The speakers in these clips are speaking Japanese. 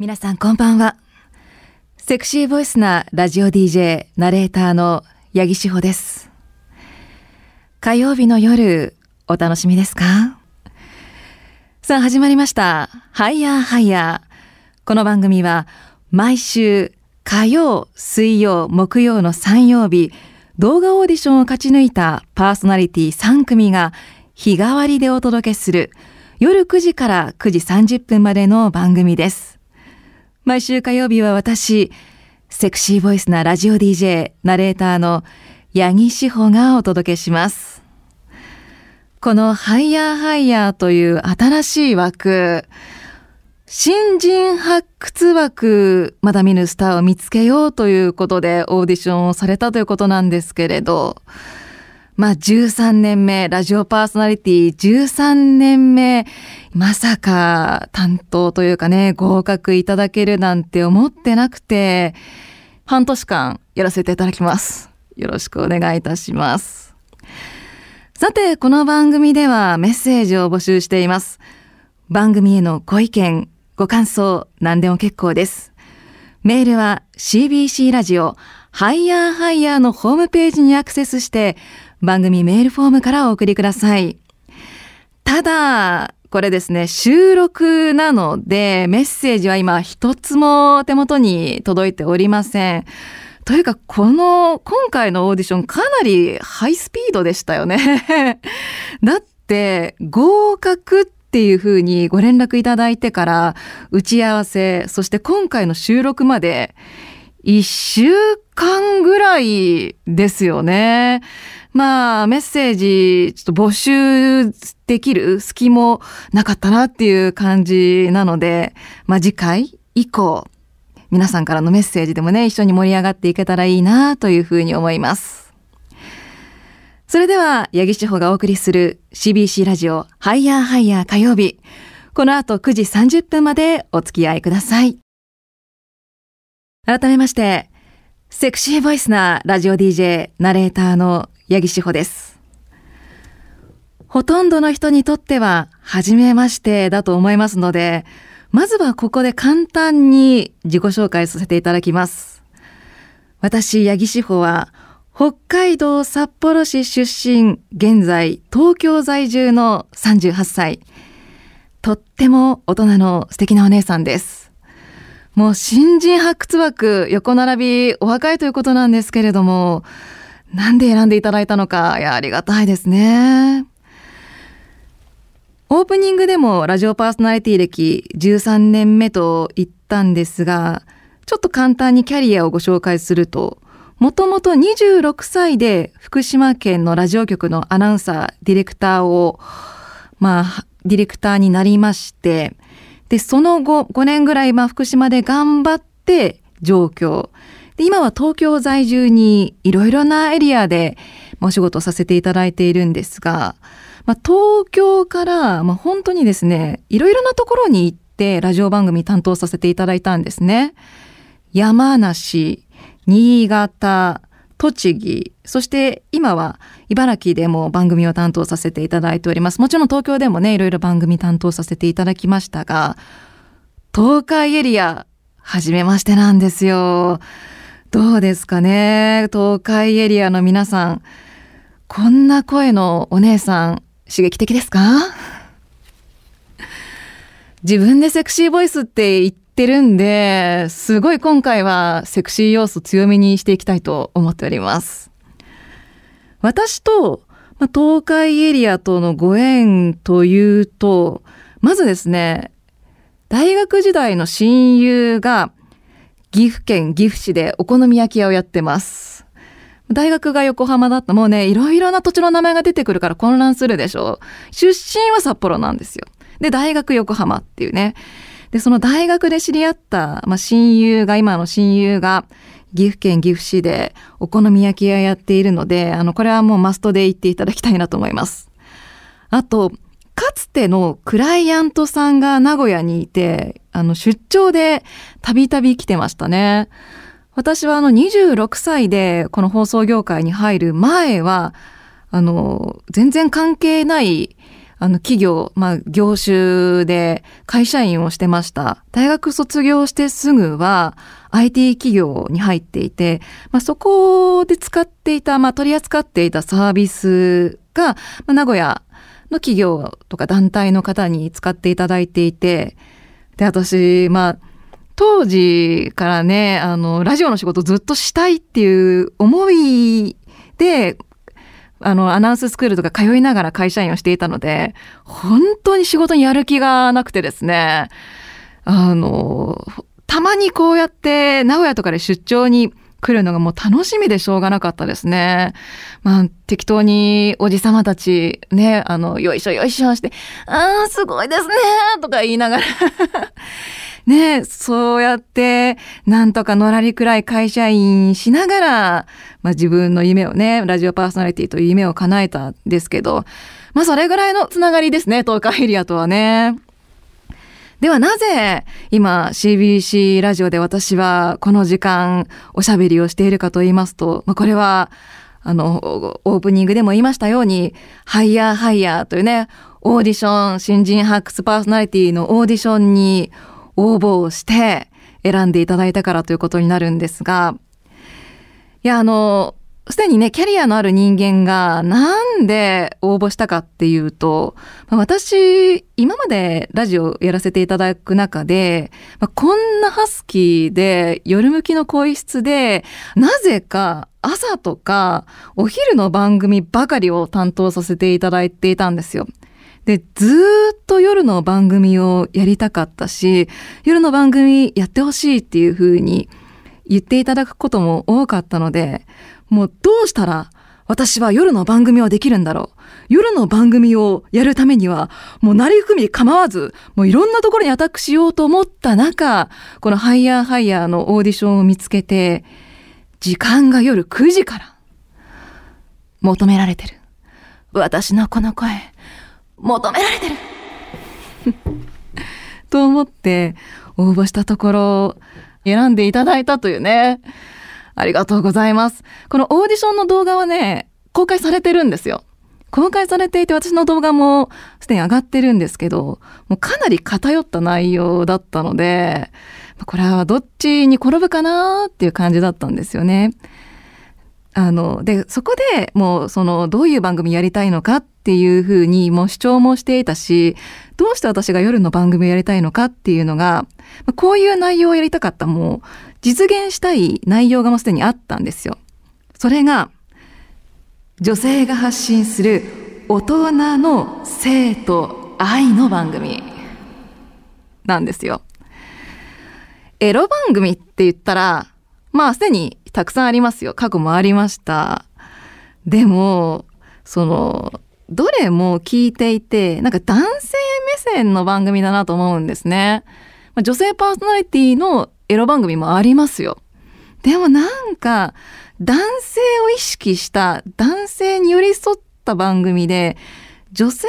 皆さんこんばんは。セクシーボイスなラジオ DJ ナレーターの八木志保です。火曜日の夜、お楽しみですか？さあ始まりました。ハイヤーハイヤー。この番組は毎週火曜、水曜、木曜の3曜日、動画オーディションを勝ち抜いたパーソナリティ3組が日替わりでお届けする夜9時から9時30分までの番組です。毎週火曜日は私、セクシーボイスなラジオ DJ、ナレーターの八木志保がお届けします。このハイヤーハイヤーという新しい枠、新人発掘枠、まだ見ぬスターを見つけようということでオーディションをされたということなんですけれど、まあ13年目、ラジオパーソナリティ13年目、まさか担当というかね、合格いただけるなんて思ってなくて、半年間やらせていただきます。よろしくお願いいたします。さて、この番組ではメッセージを募集しています。番組へのご意見、ご感想、何でも結構です。メールは CBC ラジオハイヤーハイヤーのホームページにアクセスして番組メールフォームからお送りください。ただ、これですね、収録なので、メッセージは今一つも手元に届いておりません。というか、この、今回のオーディションかなりハイスピードでしたよね。だって、合格っていう風にご連絡いただいてから、打ち合わせ、そして今回の収録まで、一週間ぐらいですよね。まあ、メッセージ、ちょっと募集できる隙もなかったなっていう感じなので、まあ次回以降、皆さんからのメッセージでもね、一緒に盛り上がっていけたらいいなというふうに思います。それでは、八木志保がお送りする CBC ラジオハイヤーハイヤー火曜日。この後9時30分までお付き合いください。改めまして、セクシーボイスなラジオ DJ ナレーターの八木志保です。ほとんどの人にとっては、初めましてだと思いますので、まずはここで簡単に自己紹介させていただきます。私、八木志保は、北海道札幌市出身、現在東京在住の38歳。とっても大人の素敵なお姉さんです。もう新人発掘枠横並びお若いということなんですけれども、なんで選んでいただいたのか、いや、ありがたいですね。オープニングでもラジオパーソナリティ歴13年目と言ったんですが、ちょっと簡単にキャリアをご紹介すると、もともと26歳で福島県のラジオ局のアナウンサー、ディレクターを、まあ、ディレクターになりまして、で、その後5年ぐらい、まあ、福島で頑張って上京。で今は東京在住にいろいろなエリアでお仕事させていただいているんですが、まあ、東京から、まあ、本当にですね、いろいろなところに行ってラジオ番組担当させていただいたんですね。山梨、新潟、栃木、そして今は茨城でも番組を担当させていただいております。もちろん東京でもね、いろいろ番組担当させていただきましたが、東海エリア、初めましてなんですよ。どうですかね？東海エリアの皆さん。こんな声のお姉さん、刺激的ですか？自分でセクシーボイスって言ってるんで、すごい今回はセクシー要素強めにしていきたいと思っております。私と、ま東海エリアとのご縁というと、まずですね、大学時代の親友が岐阜県岐阜市でお好み焼き屋をやってます。大学が横浜だったもうね、いろいろな土地の名前が出てくるから混乱するでしょう。出身は札幌なんですよ。で、大学横浜っていうね。で、その大学で知り合った、まあ、親友が、今の親友が、岐阜県岐阜市でお好み焼き屋やっているので、あの、これはもうマストで言っていただきたいなと思います。あと、かつてのクライアントさんが名古屋にいて、あの、出張でたびたび来てましたね。私はあの26歳でこの放送業界に入る前は、あの、全然関係ない、あの企業、まあ業種で会社員をしてました。大学卒業してすぐは IT 企業に入っていて、まあそこで使っていた、まあ取り扱っていたサービスが、まあ、名古屋の企業とか団体の方に使っていただいていて、で、私、まあ、当時からね、あの、ラジオの仕事ずっとしたいっていう思いで、あの、アナウンススクールとか通いながら会社員をしていたので、本当に仕事にやる気がなくてですね、あの、たまにこうやって名古屋とかで出張に来るのがもう楽しみでしょうがなかったですね。まあ、適当におじさまたち、ね、あの、よいしょよいしょして、ああ、すごいですねとか言いながら ね、そうやって、なんとかのらりくらい会社員しながら、まあ自分の夢をね、ラジオパーソナリティという夢を叶えたんですけど、まあそれぐらいのつながりですね、東海エリアとはね。ではなぜ今 CBC ラジオで私はこの時間おしゃべりをしているかと言いますと、まあ、これはあの、オープニングでも言いましたように、ハイアーハイアーというね、オーディション、新人発掘パーソナリティのオーディションに応募して選んでいただいたからということになるんですが、いや、あの、すでにね、キャリアのある人間がなんで応募したかっていうと、私、今までラジオやらせていただく中で、まあ、こんなハスキーで夜向きの声質で、なぜか朝とかお昼の番組ばかりを担当させていただいていたんですよ。で、ずっと夜の番組をやりたかったし、夜の番組やってほしいっていう風に言っていただくことも多かったので、もうどうしたら私は夜の番組をできるんだろう。夜の番組をやるためには、もうなりふみ構わず、もういろんなところにアタックしようと思った中、このハイヤーハイヤーのオーディションを見つけて、時間が夜9時から求められてる。私のこの声、求められてる と思って応募したところ選んでいただいたというね。ありがとうございます。このオーディションの動画はね、公開されてるんですよ。公開されていて私の動画もすでに上がってるんですけど、もうかなり偏った内容だったので、これはどっちに転ぶかなっていう感じだったんですよね。あの、で、そこでもうそのどういう番組やりたいのかっていうふうにもう主張もしていたし、どうして私が夜の番組をやりたいのかっていうのが、こういう内容をやりたかったもう実現したい内容がもうすでにあったんですよ。それが、女性が発信する大人の性と愛の番組なんですよ。エロ番組って言ったら、まあすでにたくさんありますよ。過去もありました。でも、その、どれも聞いていて、なんか男性目線の番組だなと思うんですね。まあ、女性パーソナリティのエロ番組もありますよ。でもなんか、男性を意識した男性に寄り添った番組で、女性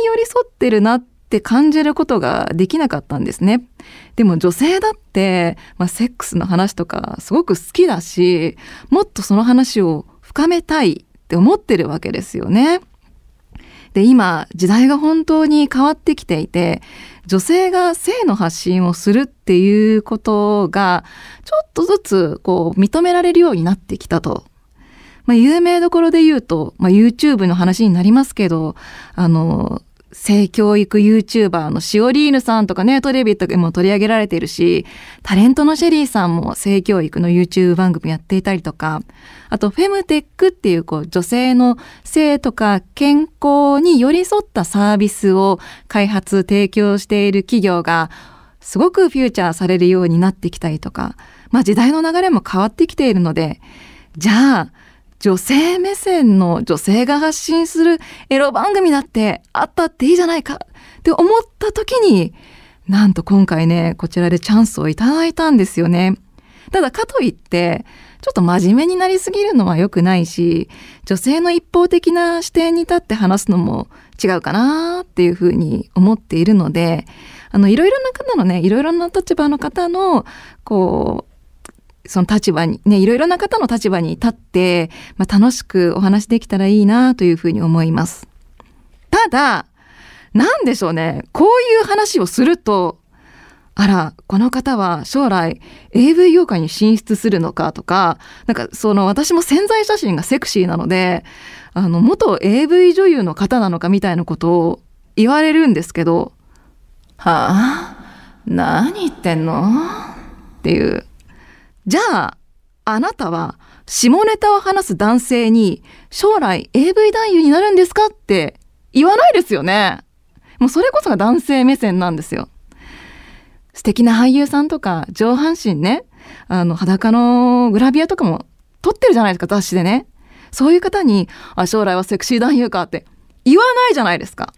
に寄り添ってるなって感じることができなかったんですね。でも女性だって、まあ、セックスの話とかすごく好きだし、もっとその話を深めたいって思ってるわけですよね。で、今、時代が本当に変わってきていて、女性が性の発信をするっていうことが、ちょっとずつ、こう、認められるようになってきたと。まあ、有名どころで言うと、まあ、YouTube の話になりますけど、あの、性教育 YouTuber のシオリーヌさんとかね、トレビとかも取り上げられているし、タレントのシェリーさんも性教育の YouTube 番組やっていたりとか、あとフェムテックっていうこう女性の性とか健康に寄り添ったサービスを開発、提供している企業がすごくフューチャーされるようになってきたりとか、まあ時代の流れも変わってきているので、じゃあ、女性目線の女性が発信するエロ番組だってあったっていいじゃないかって思った時に、なんと今回ね、こちらでチャンスをいただいたんですよね。ただかといって、ちょっと真面目になりすぎるのは良くないし、女性の一方的な視点に立って話すのも違うかなっていうふうに思っているので、あの、いろいろな方のね、いろいろな立場の方の、こう、その立場に、ね、いろいろな方の立場に立って、まあ、楽しくお話できたらいいなというふうに思います。ただ、なんでしょうね。こういう話をすると、あら、この方は将来 AV 業界に進出するのかとか、なんかその私も潜在写真がセクシーなので、あの、元 AV 女優の方なのかみたいなことを言われるんですけど、はあ、何言ってんの？っていう。じゃあ、あなたは下ネタを話す男性に将来 AV 男優になるんですかって言わないですよね。もうそれこそが男性目線なんですよ。素敵な俳優さんとか上半身ね、あの裸のグラビアとかも撮ってるじゃないですか、雑誌でね。そういう方に、あ、将来はセクシー男優かって言わないじゃないですか。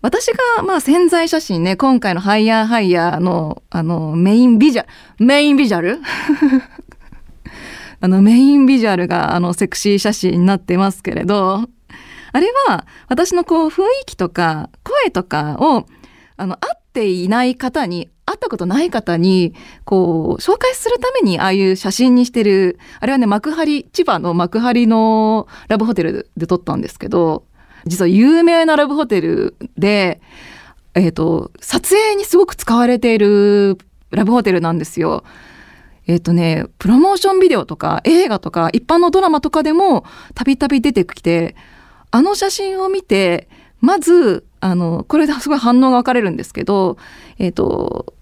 私が、まあ、潜在写真ね、今回のハイヤーハイヤーの、あの、メインビジュアル、メインビジュアル？あの、メインビジュアルが、あの、セクシー写真になってますけれど、あれは、私のこう、雰囲気とか、声とかを、あの、会っていない方に、会ったことない方に、こう、紹介するために、ああいう写真にしてる、あれはね、幕張、千葉の幕張のラブホテルで撮ったんですけど、実は有名なラブホテルで、えっ、ー、と、撮影にすごく使われているラブホテルなんですよ。えっ、ー、とね、プロモーションビデオとか映画とか一般のドラマとかでもたびたび出てきて、あの写真を見て、まず、あの、これですごい反応が分かれるんですけど、えっ、ー、と、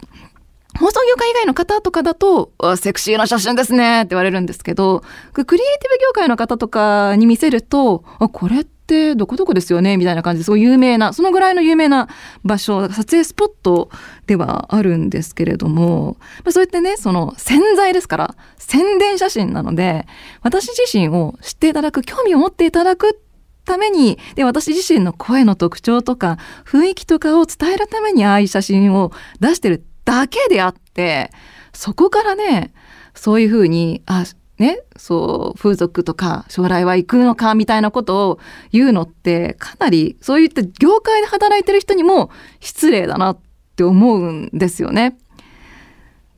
放送業界以外の方とかだと、セクシーな写真ですねって言われるんですけど、クリエイティブ業界の方とかに見せると、あ、これってってどこどこですよね？みたいな感じですごい有名なそのぐらいの有名な場所撮影スポットではあるんですけれども、まあ、そうやってねその潜在ですから宣伝写真なので私自身を知っていただく興味を持っていただくためにで私自身の声の特徴とか雰囲気とかを伝えるためにああいう写真を出してるだけであってそこからねそういうふうにあね、そう、風俗とか将来は行くのかみたいなことを言うのってかなりそういった業界で働いてる人にも失礼だなって思うんですよね。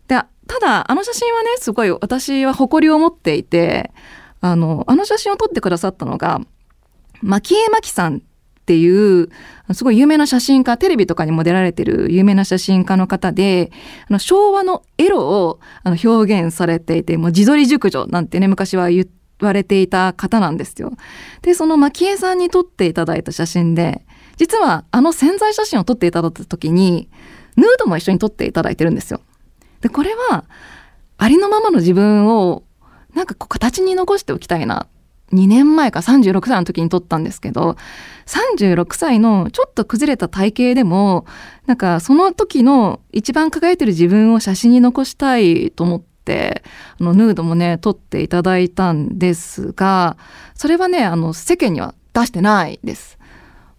で、ただあの写真はね、すごい私は誇りを持っていて、あの、あの写真を撮ってくださったのが、牧江真紀さんっていうすごい有名な写真家テレビとかにも出られてる有名な写真家の方であの昭和のエロをあの表現されていてもう自撮り熟女なんてね昔は言われていた方なんですよ。でその蒔絵さんに撮っていただいた写真で実はあの潜在写真を撮っていただいた時にヌードも一緒に撮っていただいてるんですよ。でこれはありのままの自分をなんかこう形に残しておきたいな2年前か36歳の時に撮ったんですけど36歳のちょっと崩れた体型でもなんかその時の一番輝いてる自分を写真に残したいと思ってあのヌードもね撮っていただいたんですがそれはねあの世間には出してないです。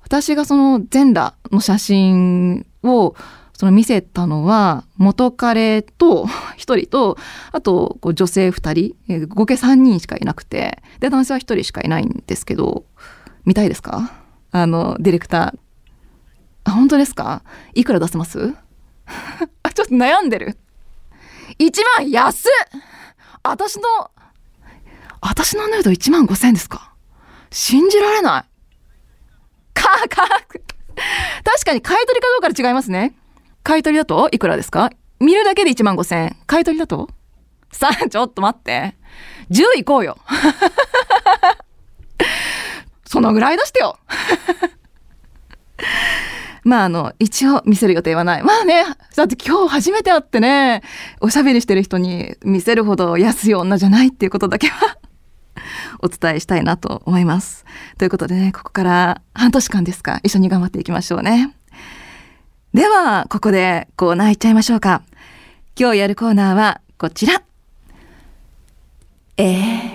私がその全裸の写真をその見せたのは元彼と 1人とあとこう女性2人合計3人しかいなくてで男性は1人しかいないんですけど見たいですか？あのディレクター。あ本当ですか？いくら出せます？あちょっと悩んでる。1万安私の私のヌード1万5千円ですか？信じられない。かか 確かに買い取りかどうかで違いますね。買い取りだといくらですか？見るだけで1万5千円。買い取りだと？さあ、ちょっと待って。10行こうよ。そのぐらい出してよ。まああの、一応見せる予定はない。まあね、だって今日初めて会ってね、おしゃべりしてる人に見せるほど安い女じゃないっていうことだけはお伝えしたいなと思います。ということでね、ここから半年間ですか、一緒に頑張っていきましょうね。では、ここでコーナー行っちゃいましょうか。今日やるコーナーはこちら。AV。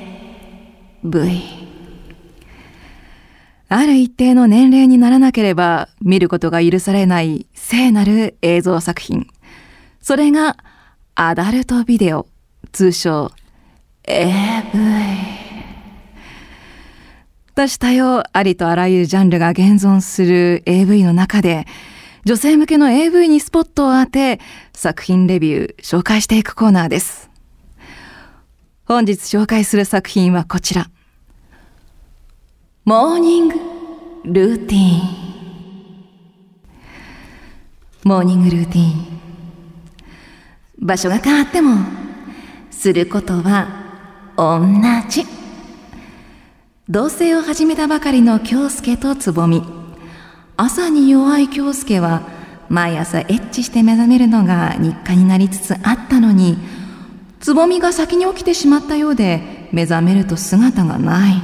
ある一定の年齢にならなければ見ることが許されない聖なる映像作品。それがアダルトビデオ、通称 AV。多種多様ありとあらゆるジャンルが現存する AV の中で女性向けの AV にスポットを当て、作品レビュー紹介していくコーナーです。本日紹介する作品はこちら。モーニングルーティン。モーニングルーティン場所が変わってもすることは同じ同棲を始めたばかりの京介とつぼみ朝に弱い京介は毎朝エッチして目覚めるのが日課になりつつあったのにつぼみが先に起きてしまったようで目覚めると姿がない。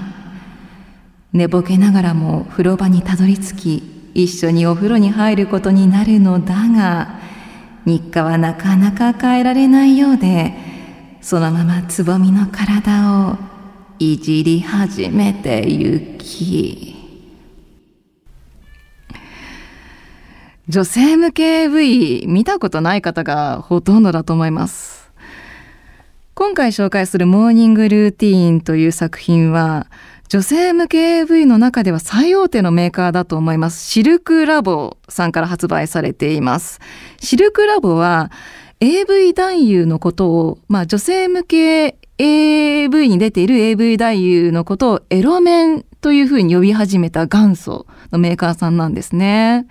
寝ぼけながらも風呂場にたどり着き一緒にお風呂に入ることになるのだが日課はなかなか変えられないようでそのままつぼみの体をいじり始めてゆき。女性向け AV 見たことない方がほとんどだと思います今回紹介するモーニングルーティーンという作品は女性向け AV の中では最大手のメーカーだと思います。シルクラボさんから発売されています。シルクラボは AV 男優のことを、まあ女性向け AV に出ている AV 男優のことをエロメンというふうに呼び始めた元祖のメーカーさんなんですね。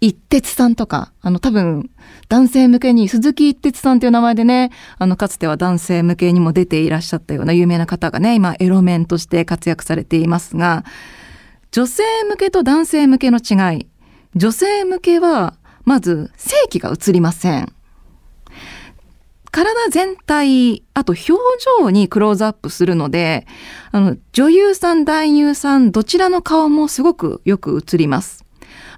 一徹さんとか、あの多分男性向けに鈴木一徹さんという名前でね、あのかつては男性向けにも出ていらっしゃったような有名な方がね、今エロメンとして活躍されていますが、女性向けと男性向けの違い。女性向けは、まず、性器が映りません。体全体、あと表情にクローズアップするので、あの、女優さん、男優さん、どちらの顔もすごくよく映ります。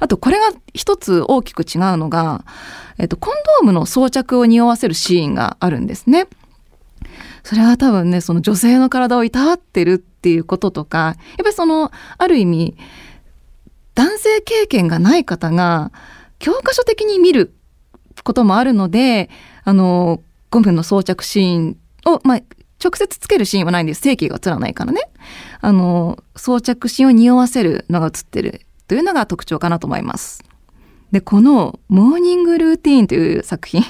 あとこれが一つ大きく違うのが、えっと、コンドームの装着を匂わせるシーンがあるんですね。それは多分ね、その女性の体をいたわってるっていうこととか、やっぱりその、ある意味、男性経験がない方が、教科書的に見ることもあるので、あの、ゴムの装着シーンを、まあ、直接つけるシーンはないんです。正規が映らないからね。あの、装着シーンを匂わせるのが映ってるというのが特徴かなと思います。で、このモーニングルーティーンという作品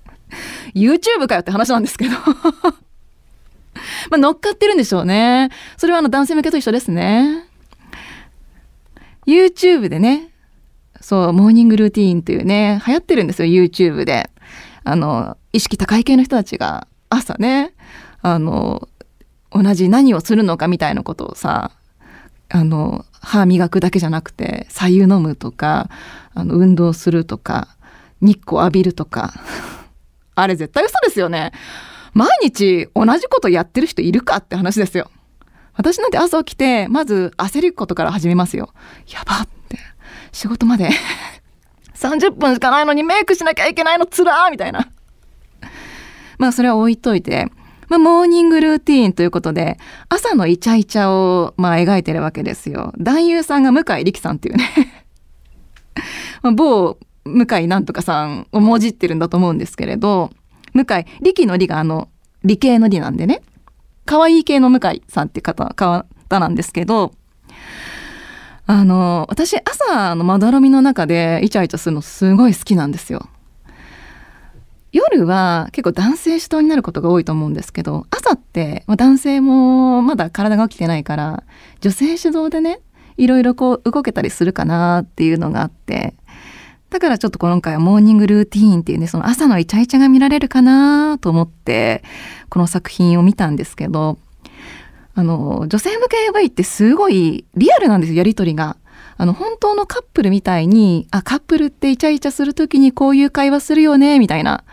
YouTube かよって話なんですけど まあ乗っかってるんでしょうね。それはあの男性向けと一緒ですね。YouTube でね、そう、モーニングルーティーンというね、流行ってるんですよ、YouTube で。あの、意識高い系の人たちが朝ね、あの、同じ何をするのかみたいなことをさ、あの、歯磨くだけじゃなくて、左右飲むとか、あの、運動するとか、日光浴びるとか。あれ絶対嘘ですよね。毎日同じことやってる人いるかって話ですよ。私なんて朝起きて、まず焦ることから始めますよ。やばって。仕事まで 30分しかないのにメイクしなきゃいけないのつらーみたいな。まあそれは置いといて、まあ、モーニングルーティーンということで、朝のイチャイチャを、まあ、描いてるわけですよ。男優さんが向井力さんっていうね 某向井なんとかさんをもじってるんだと思うんですけれど、向井、力の理があの、理系の理なんでね、可愛い系の向井さんって方、方なんですけど、あの、私、朝のまどろみの中でイチャイチャするのすごい好きなんですよ。夜は結構男性主導になることが多いと思うんですけど朝って男性もまだ体が起きてないから女性主導でねいろいろこう動けたりするかなっていうのがあってだからちょっと今回はモーニングルーティーンっていうねその朝のイチャイチャが見られるかなと思ってこの作品を見たんですけどあの女性向け AV ってすごいリアルなんですよやり取りが。あの本当のカップルみたいにあカップルってイチャイチャする時にこういう会話するよねみたいな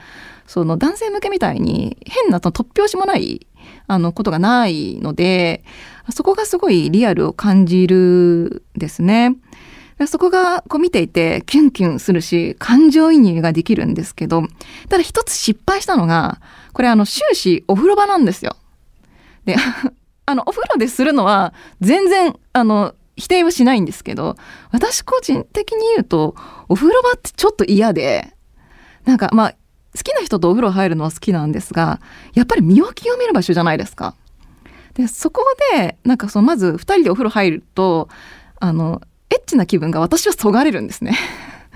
その男性向けみたいに変なその突拍子もないあのことがないのでそこがすごいリアルを感じるですね。そこがこう見ていてキュンキュンするし感情移入ができるんですけどただ一つ失敗したのがこれあの終始お風呂場なんですよ。であのお風呂でするのは全然あの否定はしないんですけど、私個人的に言うと、お風呂場ってちょっと嫌で、なんかまあ、好きな人とお風呂入るのは好きなんですが、やっぱり身を清める場所じゃないですか。で、そこで、なんかそのまず2人でお風呂入ると、あの、エッチな気分が私はそがれるんですね。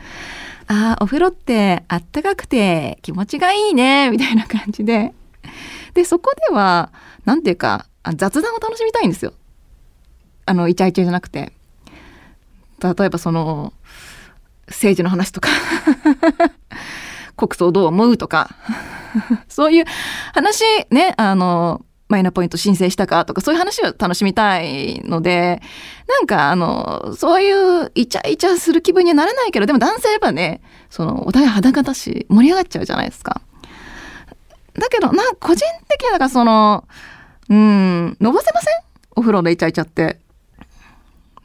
あ、お風呂ってあったかくて気持ちがいいね、みたいな感じで。で、そこでは、なんていうか、雑談を楽しみたいんですよ。あのイチャイチャじゃなくて例えばその政治の話とか 国葬どう思うとか そういう話ね、あの、マイナポイント申請したかとかそういう話を楽しみたいのでなんかあのそういうイチャイチャする気分にはならないけどでも男性はねそのお互い裸だし盛り上がっちゃうじゃないですか。だけどな個人的にはなんかそのうんのぼせません？お風呂でイチャイチャって。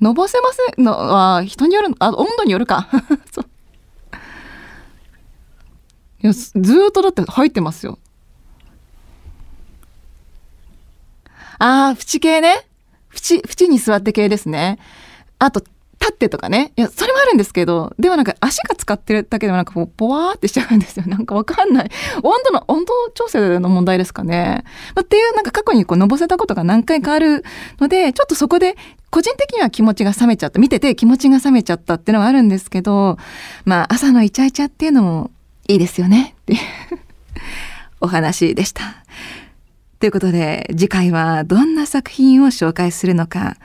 のぼせませんのは人によるあ温度によるか そういやずっとだって入ってますよああ、縁系ね。縁、縁に座って系ですね。あと、立ってとかね。いや、それもあるんですけど、でもなんか足が使ってるだけでもなんかこう、ポワーってしちゃうんですよ。なんかわかんない。温度の、温度調整の問題ですかね。ま、っていう、なんか過去にこう、のぼせたことが何回かあるので、ちょっとそこで、個人的には気持ちが冷めちゃった。見てて気持ちが冷めちゃったっていうのはあるんですけど、まあ、朝のイチャイチャっていうのもいいですよね。っていう お話でした。ということで次回はどんな作品を紹介するのか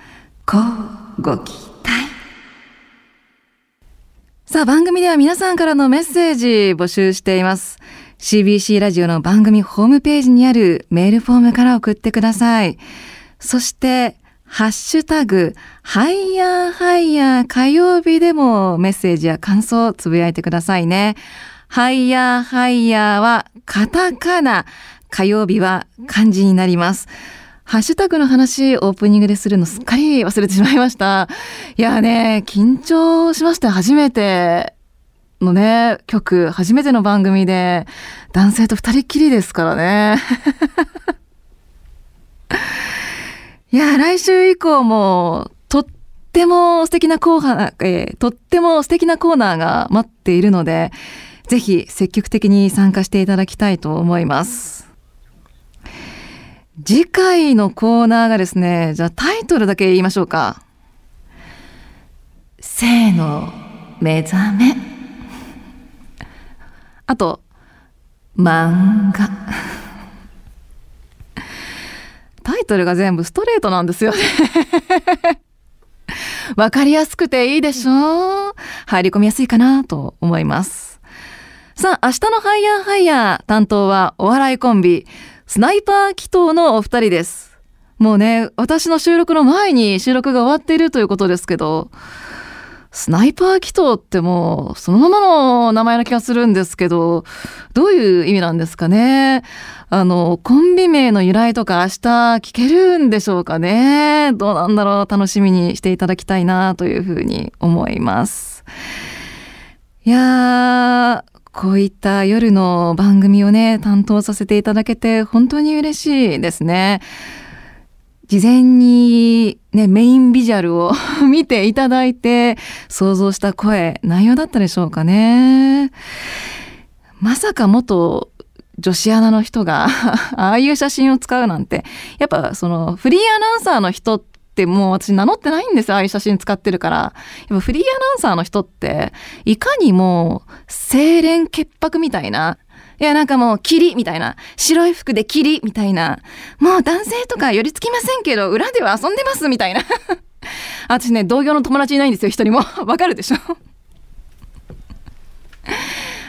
こうご期待さあ番組では皆さんからのメッセージ募集しています CBC ラジオの番組ホームページにあるメールフォームから送ってくださいそしてハッシュタグ、ハイヤーハイヤー火曜日でもメッセージや感想をつぶやいてくださいね。ハイヤーハイヤーはカタカナ、火曜日は漢字になります。ハッシュタグの話、オープニングでするのすっかり忘れてしまいました。いやね、緊張しました。初めてのね、曲、初めての番組で、男性と二人っきりですからね。いや、来週以降も、とっても素敵なコーナー、えー、とっても素敵なコーナーが待っているので、ぜひ積極的に参加していただきたいと思います。次回のコーナーがですね、じゃあタイトルだけ言いましょうか。性の目覚め。あと、漫画。タイトルが全部ストレートなんですよね わかりやすくていいでしょ入り込みやすいかなと思います。さあ、明日のハイヤーハイヤー担当はお笑いコンビ、スナイパー祈祷のお二人です。もうね、私の収録の前に収録が終わっているということですけど、スナイパー祈祷ってもうそのままの名前な気がするんですけど、どういう意味なんですかね？あの、コンビ名の由来とか明日聞けるんでしょうかね？どうなんだろう？楽しみにしていただきたいなというふうに思います。いやー、こういった夜の番組をね、担当させていただけて本当に嬉しいですね。事前にね、メインビジュアルを 見ていただいて想像した声、内容だったでしょうかね。まさか元女子アナの人が ああいう写真を使うなんて、やっぱそのフリーアナウンサーの人ってってもう私名乗ってないんですよああいう写真使ってるからやっぱフリーアナウンサーの人っていかにも清廉潔白みたいないや、なんかもう、霧みたいな。白い服で霧みたいな。もう男性とか寄り付きませんけど、裏では遊んでますみたいな。私ね、同業の友達いないんですよ、一人も。わかるでしょ？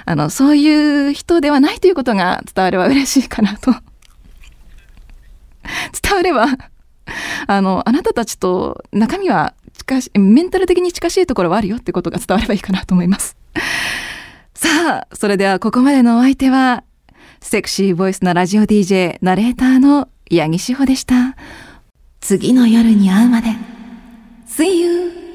あの、そういう人ではないということが伝われば嬉しいかなと。伝わればあの、あなたたちと中身は近し、メンタル的に近しいところはあるよってことが伝わればいいかなと思います。さあ、それではここまでのお相手は、セクシーボイスなラジオ DJ ナレーターの八木志保でした。次の夜に会うまで。See you!